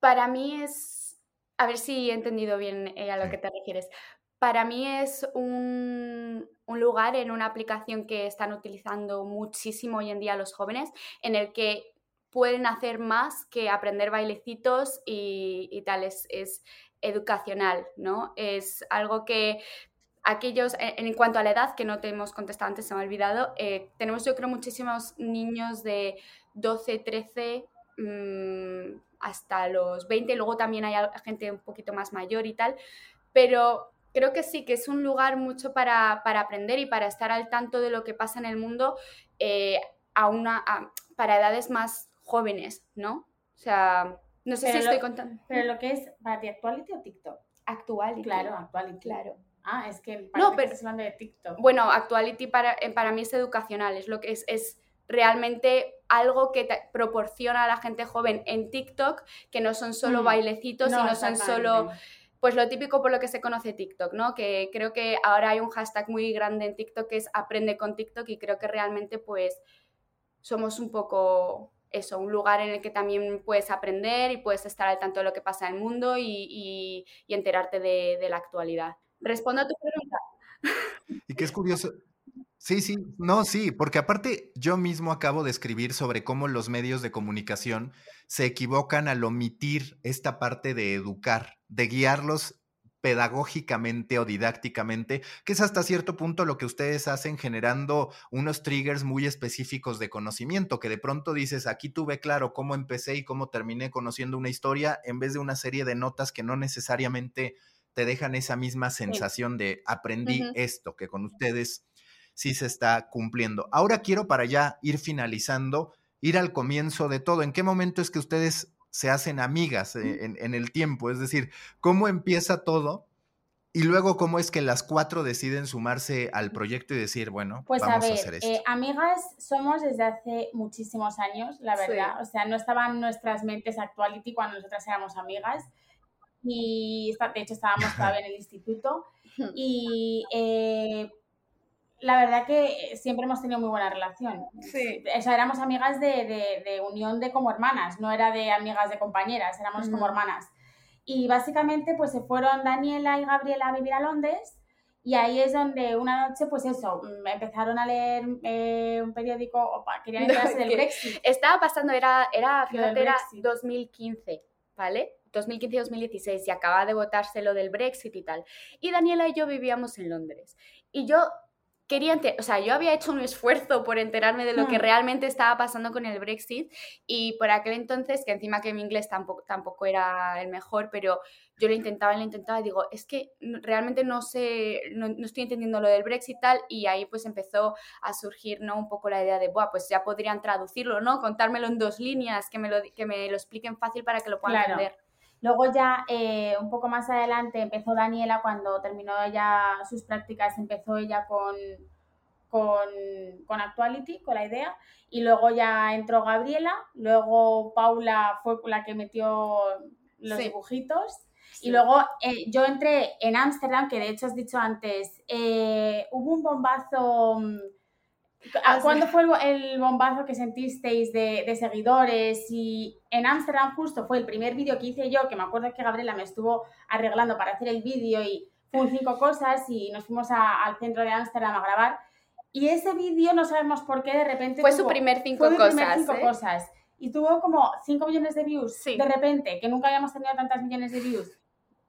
Para mí es, a ver si he entendido bien eh, a lo que te refieres. Para mí es un, un, lugar en una aplicación que están utilizando muchísimo hoy en día los jóvenes, en el que pueden hacer más que aprender bailecitos y, y tal. Es, es, educacional, ¿no? Es algo que aquellos, en, cuanto a la edad, que no te hemos contestado antes, se me ha olvidado, eh, tenemos yo creo muchísimos niños de 12, 13 mm, hasta los 20, luego también hay gente un poquito más mayor y tal, pero creo que sí, que es un lugar mucho para, aprender y para estar al tanto de lo que pasa en el mundo eh, a una, para edades más jóvenes, ¿no? O sea, no sé si estoy contando. Pero lo que es para ti, ¿Actuality o TikTok? Actuality. Claro, Actuality. Claro. Ah, es que no, pero, estás hablando de TikTok. Bueno, Actuality para, eh, para mí es educacional, es lo que es, es realmente algo que te proporciona a la gente joven en TikTok, que no son solo mm. bailecitos, no, sino son solo pues lo típico por lo que se conoce TikTok, ¿no? Que creo que ahora hay un hashtag muy grande en TikTok que es aprende con TikTok y creo que realmente pues somos un poco eso, un lugar en el que también puedes aprender y puedes estar al tanto de lo que pasa en el mundo y, enterarte de, la actualidad. Respondo a tu pregunta. Y que es curioso. Sí, sí, no, sí, porque aparte yo mismo acabo de escribir sobre cómo los medios de comunicación se equivocan al omitir esta parte de educar, de guiarlos pedagógicamente o didácticamente, que es hasta cierto punto lo que ustedes hacen generando unos triggers muy específicos de conocimiento, que de pronto dices, aquí tuve claro cómo empecé y cómo terminé conociendo una historia, en vez de una serie de notas que no necesariamente te dejan esa misma sensación de aprendí esto, que con ustedes sí se está cumpliendo. Ahora quiero para ya ir finalizando, ir al comienzo de todo. ¿En qué momento es que ustedes se hacen amigas eh, en, el tiempo, es decir, cómo empieza todo y luego cómo es que las cuatro deciden sumarse al proyecto y decir, bueno, pues vamos a, hacer esto. Eh, amigas somos desde hace muchísimos años, la verdad, o sea, no estaban nuestras mentes actuality cuando nosotras éramos amigas y de hecho estábamos todavía en el instituto y eh, la verdad que siempre hemos tenido muy buena relación. Sí. O sea, éramos amigas de, unión de como hermanas, no era de amigas de compañeras, éramos como hermanas. Y básicamente pues se fueron Daniela y Gabriela a vivir a Londres y ahí es donde una noche, pues eso, mm, empezaron a leer eh, un periódico, o querían enterarse del Brexit. Estaba pasando, era, era, fíjate, era 2015, ¿vale? 2015-2016 y acaba de votarse lo del Brexit y tal. Y Daniela y yo vivíamos en Londres. Y yo quería, o sea, yo había hecho un esfuerzo por enterarme de lo que hmm. realmente estaba pasando con el Brexit y por aquel entonces, que encima que mi inglés tampoco, tampoco era el mejor, pero yo lo intentaba y lo intentaba y digo, es que realmente no sé, no, estoy entendiendo lo del Brexit tal y ahí pues empezó a surgir, ¿no? Un poco la idea de, Buah, pues ya podrían traducirlo, ¿no? Contármelo en dos líneas, que me lo, que me lo expliquen fácil para que lo puedan entender. Luego ya eh, un poco más adelante empezó Daniela cuando terminó ya sus prácticas, empezó ella con, con, Actuality, con la idea, y luego ya entró Gabriela, luego Paula fue la que metió los dibujitos Y luego eh, yo entré en Ámsterdam, que de hecho has dicho antes, eh, hubo un bombazo... Ah, ¿Cuándo fue el, bombazo que sentisteis de, de seguidores? Y en Ámsterdam justo fue el primer vídeo que hice yo, que me acuerdo que Gabriela me estuvo arreglando para hacer el vídeo y fue cinco cosas y nos fuimos al centro de Ámsterdam a grabar. Y ese vídeo no sabemos por qué de repente... Fue su primer cinco fue cosas. Primer cinco ¿eh? cosas. Y tuvo como 5 millones de views de repente, que nunca habíamos tenido tantas millones de views.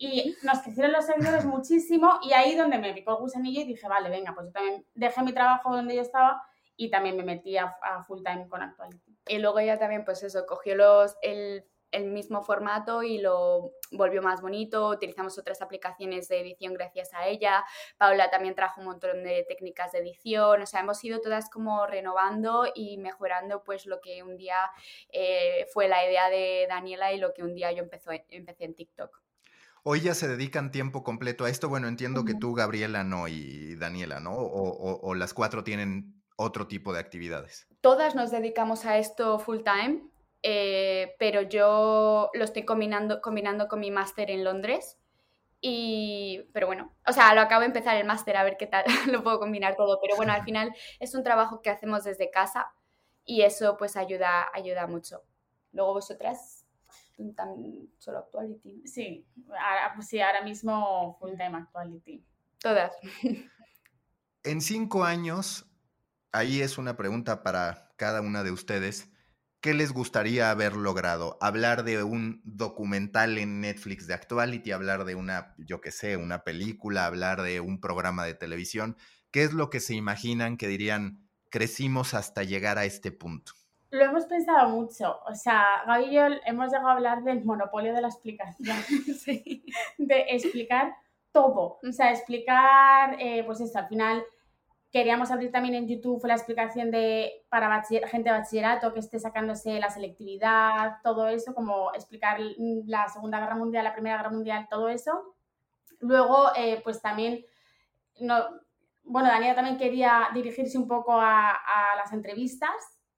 Y nos crecieron los seguidores muchísimo y ahí donde me picó el gusanillo y dije, vale, venga, pues yo también dejé mi trabajo donde yo estaba y también me metí a, full time con Actuality. Y luego ya también, pues eso, cogió los, el el mismo formato y lo volvió más bonito. Utilizamos otras aplicaciones de edición gracias a ella. Paula también trajo un montón de técnicas de edición. O sea, hemos ido todas como renovando y mejorando pues lo que un día eh, fue la idea de Daniela y lo que un día yo empecé, empecé en TikTok. Hoy ya se dedican tiempo completo a esto. Bueno, entiendo que tú, Gabriela, no, y Daniela, ¿no? o las cuatro tienen otro tipo de actividades. Todas nos dedicamos a esto full time eh, pero yo lo estoy combinando, combinando con mi máster en Londres. Y, pero bueno, o sea, lo acabo de empezar el máster a ver qué tal lo puedo combinar todo. Pero bueno, al final es un trabajo que hacemos desde casa y eso pues ayuda, ayuda mucho. Luego vosotras, también solo actuality. Sí, ahora, pues sí, ahora mismo full time actuality. Todas. En cinco años, ahí es una pregunta para cada una de ustedes. ¿Qué les gustaría haber logrado? Hablar de un documental en Netflix de Actuality, hablar de una, yo qué sé, una película, hablar de un programa de televisión. ¿Qué es lo que se imaginan que dirían, crecimos hasta llegar a este punto? Lo hemos pensado mucho. O sea, Gaby y yo hemos llegado a hablar del monopolio de la explicación. De explicar todo. O sea, explicar, eh, pues esto, al final Queríamos abrir también en YouTube la explicación de para gente de bachillerato que esté sacándose la selectividad, todo eso, como explicar la Segunda Guerra Mundial, la Primera Guerra Mundial, todo eso. Luego, eh, pues también, no, bueno, Daniela también quería dirigirse un poco a, las entrevistas,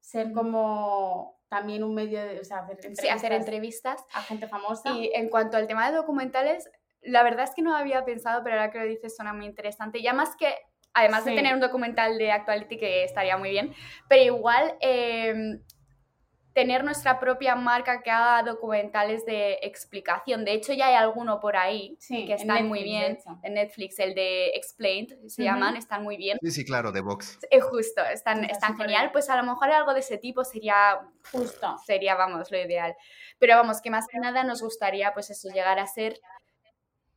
ser como también un medio de, o sea, hacer entrevistas, sí, hacer entrevistas a gente famosa. Y en cuanto al tema de documentales, la verdad es que no había pensado, pero ahora que lo dices suena muy interesante. Ya más que además de tener un documental de Actuality que estaría muy bien, pero igual em, tener nuestra propia marca que haga documentales de explicación. De hecho, ya hay alguno por ahí que están muy bien. En Netflix, el de Explained, se llaman, están muy bien. Sí, sí, claro, de Vox. Es justo, están, están genial. Pues a lo mejor algo de ese tipo sería justo. Sería, vamos, lo ideal. Pero vamos, que más que nada nos gustaría, pues eso, llegar a ser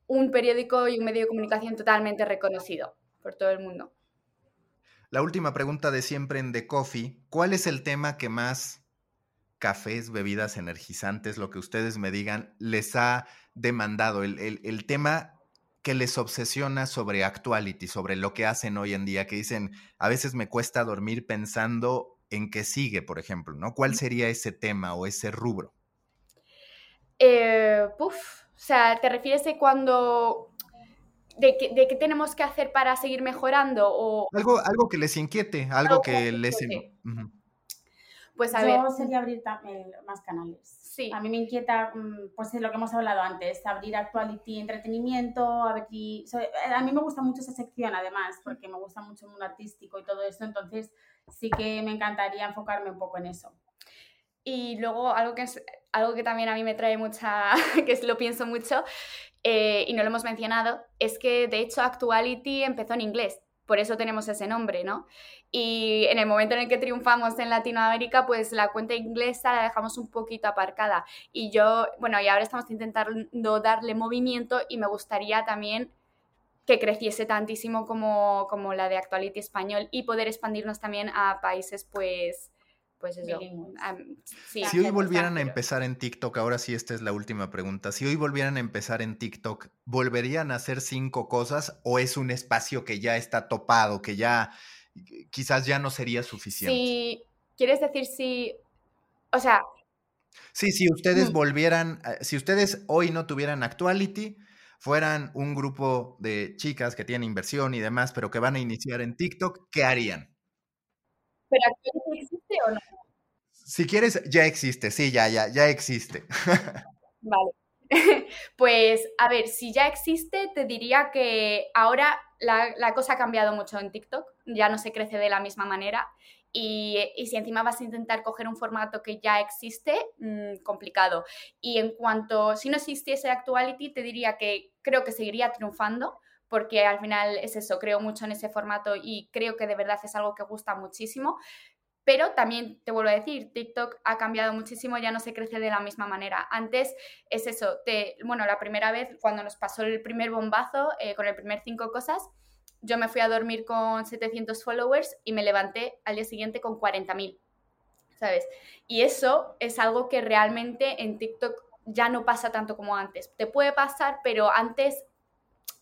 un periódico y un medio de comunicación totalmente reconocido por todo el mundo. La última pregunta de siempre en The Coffee, ¿cuál es el tema que más cafés, bebidas energizantes, lo que ustedes me digan, les ha demandado? El, tema que les obsesiona sobre actuality, sobre lo que hacen hoy en día, que dicen, a veces me cuesta dormir pensando en qué sigue, por ejemplo, ¿no? ¿Cuál sería ese tema o ese rubro? Eh, o sea, ¿te refieres a cuando de, qué, tenemos que hacer para seguir mejorando o... Algo, algo que les inquiete, algo, que les... Pues a Yo sería abrir más canales. Sí. A mí me inquieta, mm, pues lo que hemos hablado antes, abrir actuality, entretenimiento, a ver si... A mí me gusta mucho esa sección además, porque me gusta mucho el mundo artístico y todo eso, entonces sí que me encantaría enfocarme un poco en eso. Y luego algo que es algo que también a mí me trae mucha, que lo pienso mucho, eh, y no lo hemos mencionado, es que de hecho Actuality empezó en inglés, por eso tenemos ese nombre, ¿no? Y en el momento en el que triunfamos en Latinoamérica, pues la cuenta inglesa la dejamos un poquito aparcada. Y yo, bueno, y ahora estamos intentando darle movimiento y me gustaría también que creciese tantísimo como, como la de Actuality Español y poder expandirnos también a países, pues, pues eso. si hoy volvieran a empezar en TikTok, ahora sí esta es la última pregunta, si hoy volvieran a empezar en TikTok, ¿volverían a hacer cinco cosas o es un espacio que ya está topado, que ya quizás ya no sería suficiente? Sí, quieres decir si, o sea... Sí, si ustedes volvieran, si ustedes hoy no tuvieran Actuality, fueran un grupo de chicas que tienen inversión y demás, pero que van a iniciar en TikTok, ¿qué harían? ¿Pero Actuality existe o no? Si quieres, ya existe, sí, ya, ya, ya existe. Vale. pues, a ver, si ya existe, te diría que ahora la, cosa ha cambiado mucho en TikTok, ya no se crece de la misma manera. Y, si encima vas a intentar coger un formato que ya existe, mm, complicado. Y en cuanto, si no existiese Actuality, te diría que creo que seguiría triunfando, porque al final es eso, creo mucho en ese formato y creo que de verdad es algo que gusta muchísimo. Pero también te vuelvo a decir, TikTok ha cambiado muchísimo, ya no se crece de la misma manera. Antes es eso, te, bueno, la primera vez cuando nos pasó el primer bombazo eh, con el primer cinco cosas, yo me fui a dormir con 700 followers y me levanté al día siguiente con 40.000, ¿sabes? Y eso es algo que realmente en TikTok ya no pasa tanto como antes. Te puede pasar, pero antes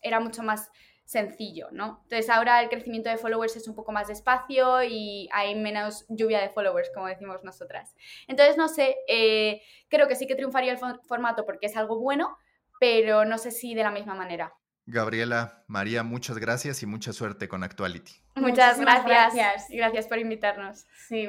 era mucho más sencillo, ¿no? Entonces ahora el crecimiento de followers es un poco más despacio y hay menos lluvia de followers, como decimos nosotras. Entonces, no sé, eh, creo que sí que triunfaría el formato porque es algo bueno, pero no sé si de la misma manera. Gabriela, María, muchas gracias y mucha suerte con Actuality. Muchas gracias. gracias. Gracias por invitarnos. Sí.